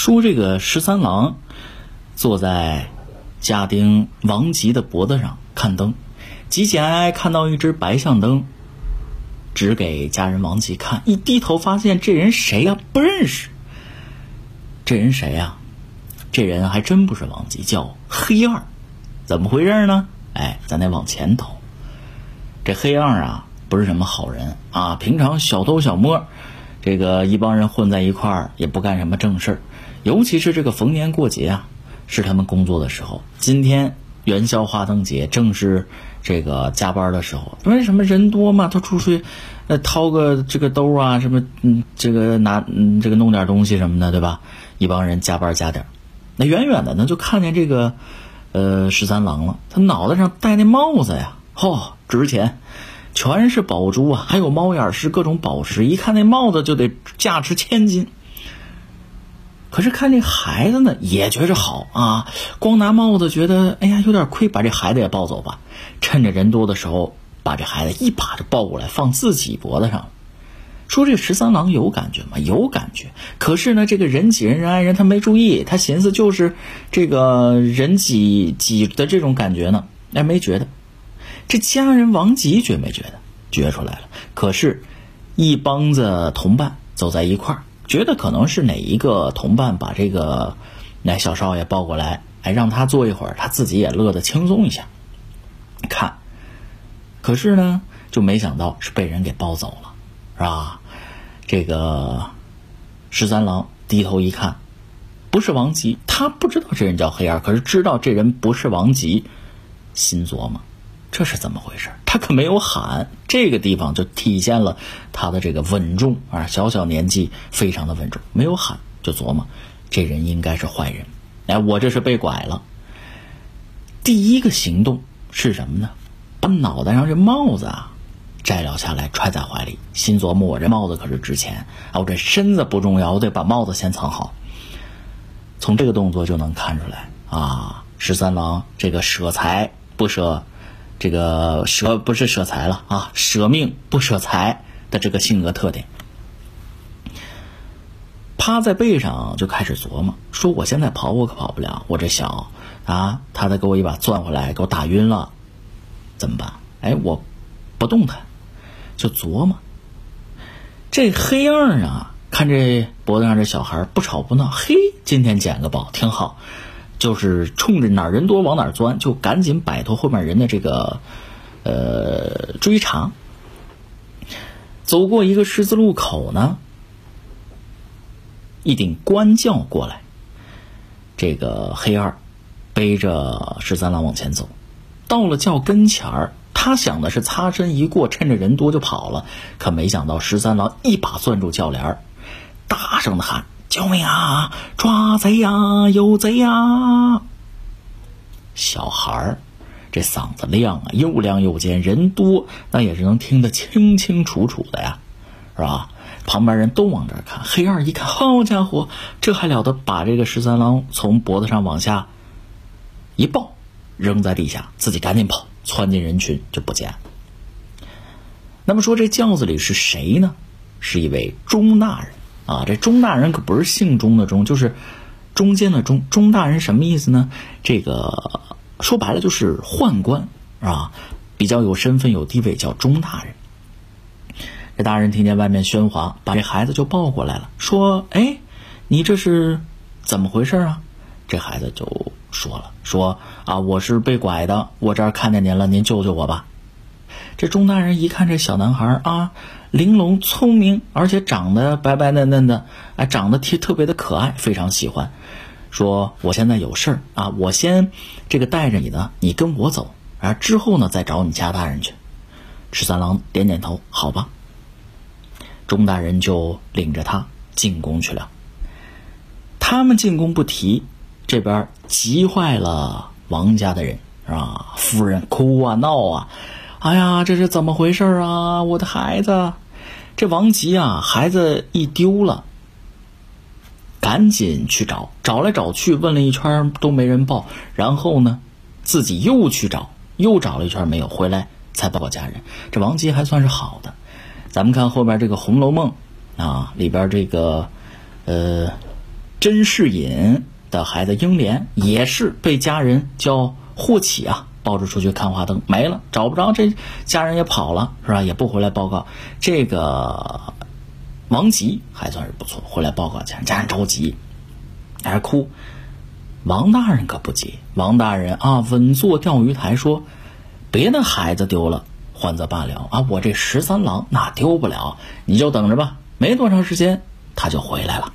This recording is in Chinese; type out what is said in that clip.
说这个十三郎坐在家丁王吉的脖子上看灯，急急哀哀看到一只白象灯，指给家人王吉看，一低头发现这人谁呀？不认识。这人谁呀？这人还真不是王吉，叫黑二。怎么回事呢？哎，咱得往前头。这黑二啊，不是什么好人啊，平常小偷小摸，这个一帮人混在一块儿，也不干什么正事儿。尤其是这个逢年过节啊，是他们工作的时候。今天元宵花灯节，正是这个加班的时候。为什么人多嘛？他出去，呃，掏个这个兜啊，什么，嗯，这个拿，嗯，这个弄点东西什么的，对吧？一帮人加班加点那远远的呢，就看见这个，呃，十三郎了。他脑袋上戴那帽子呀，嚯，值钱，全是宝珠啊，还有猫眼石，各种宝石。一看那帽子就得价值千金。可是看这孩子呢，也觉着好啊，光拿帽子觉得，哎呀，有点亏，把这孩子也抱走吧。趁着人多的时候，把这孩子一把就抱过来，放自己脖子上。说这十三郎有感觉吗？有感觉。可是呢，这个人挤人，人挨人，他没注意，他寻思就是这个人挤挤的这种感觉呢，哎，没觉得。这家人王吉觉没觉得？觉出来了。可是，一帮子同伴走在一块儿，觉得可能是哪一个同伴把这个那小少爷抱过来，哎，让他坐一会儿，他自己也乐得轻松一下。看，可是呢，就没想到是被人给抱走了，是吧？这个十三郎低头一看，不是王吉，他不知道这人叫黑二，可是知道这人不是王吉，心琢磨，这是怎么回事？他可没有喊，这个地方就体现了他的这个稳重啊，小小年纪非常的稳重，没有喊就琢磨，这人应该是坏人。哎，我这是被拐了。第一个行动是什么呢？把脑袋上这帽子啊。摘了下来，揣在怀里，心琢磨：我这帽子可是值钱啊！我这身子不重要，我得把帽子先藏好。从这个动作就能看出来啊，十三郎这个舍财不舍，这个舍不是舍财了啊，舍命不舍财的这个性格特点。趴在背上就开始琢磨，说我现在跑我可跑不了，我这小啊，他再给我一把攥回来，给我打晕了，怎么办？哎，我不动弹。就琢磨，这黑二啊，看这脖子上这小孩不吵不闹，嘿，今天捡个宝挺好，就是冲着哪儿人多往哪儿钻，就赶紧摆脱后面人的这个呃追查。走过一个十字路口呢，一顶官轿过来，这个黑二背着十三郎往前走，到了轿跟前儿。他想的是擦身一过，趁着人多就跑了，可没想到十三郎一把攥住轿帘大声的喊：“救命啊！抓贼呀！有贼呀！”小孩儿这嗓子亮啊，又亮又尖，人多那也是能听得清清楚楚的呀，是吧？旁边人都往这看，黑二一看，好家伙，这还了得！把这个十三郎从脖子上往下一抱，扔在地下，自己赶紧跑。窜进人群就不见了。那么说这轿子里是谁呢？是一位钟大人啊！这钟大人可不是姓钟的钟，就是中间的钟。钟大人什么意思呢？这个说白了就是宦官啊，比较有身份有地位，叫钟大人。这大人听见外面喧哗，把这孩子就抱过来了，说：“哎，你这是怎么回事啊？”这孩子就。说了说啊，我是被拐的，我这儿看见您了，您救救我吧。这钟大人一看这小男孩啊，玲珑聪明，而且长得白白嫩嫩的，哎，长得特特别的可爱，非常喜欢。说我现在有事儿啊，我先这个带着你呢，你跟我走，啊，之后呢再找你家大人去。十三郎点点头，好吧。钟大人就领着他进宫去了。他们进宫不提。这边急坏了王家的人是吧？夫人哭啊闹啊，哎呀，这是怎么回事啊？我的孩子，这王吉啊，孩子一丢了，赶紧去找，找来找去，问了一圈都没人报，然后呢，自己又去找，又找了一圈没有，回来才报告家人。这王吉还算是好的。咱们看后边这个《红楼梦》啊，里边这个呃。甄士隐的孩子英莲也是被家人叫霍启啊抱着出去看花灯，没了，找不着，这家人也跑了，是吧？也不回来报告。这个王吉还算是不错，回来报告家家人着急，还哭。王大人可不急，王大人啊，稳坐钓鱼台说：“别的孩子丢了，还则罢了啊，我这十三郎那丢不了，你就等着吧，没多长时间他就回来了。”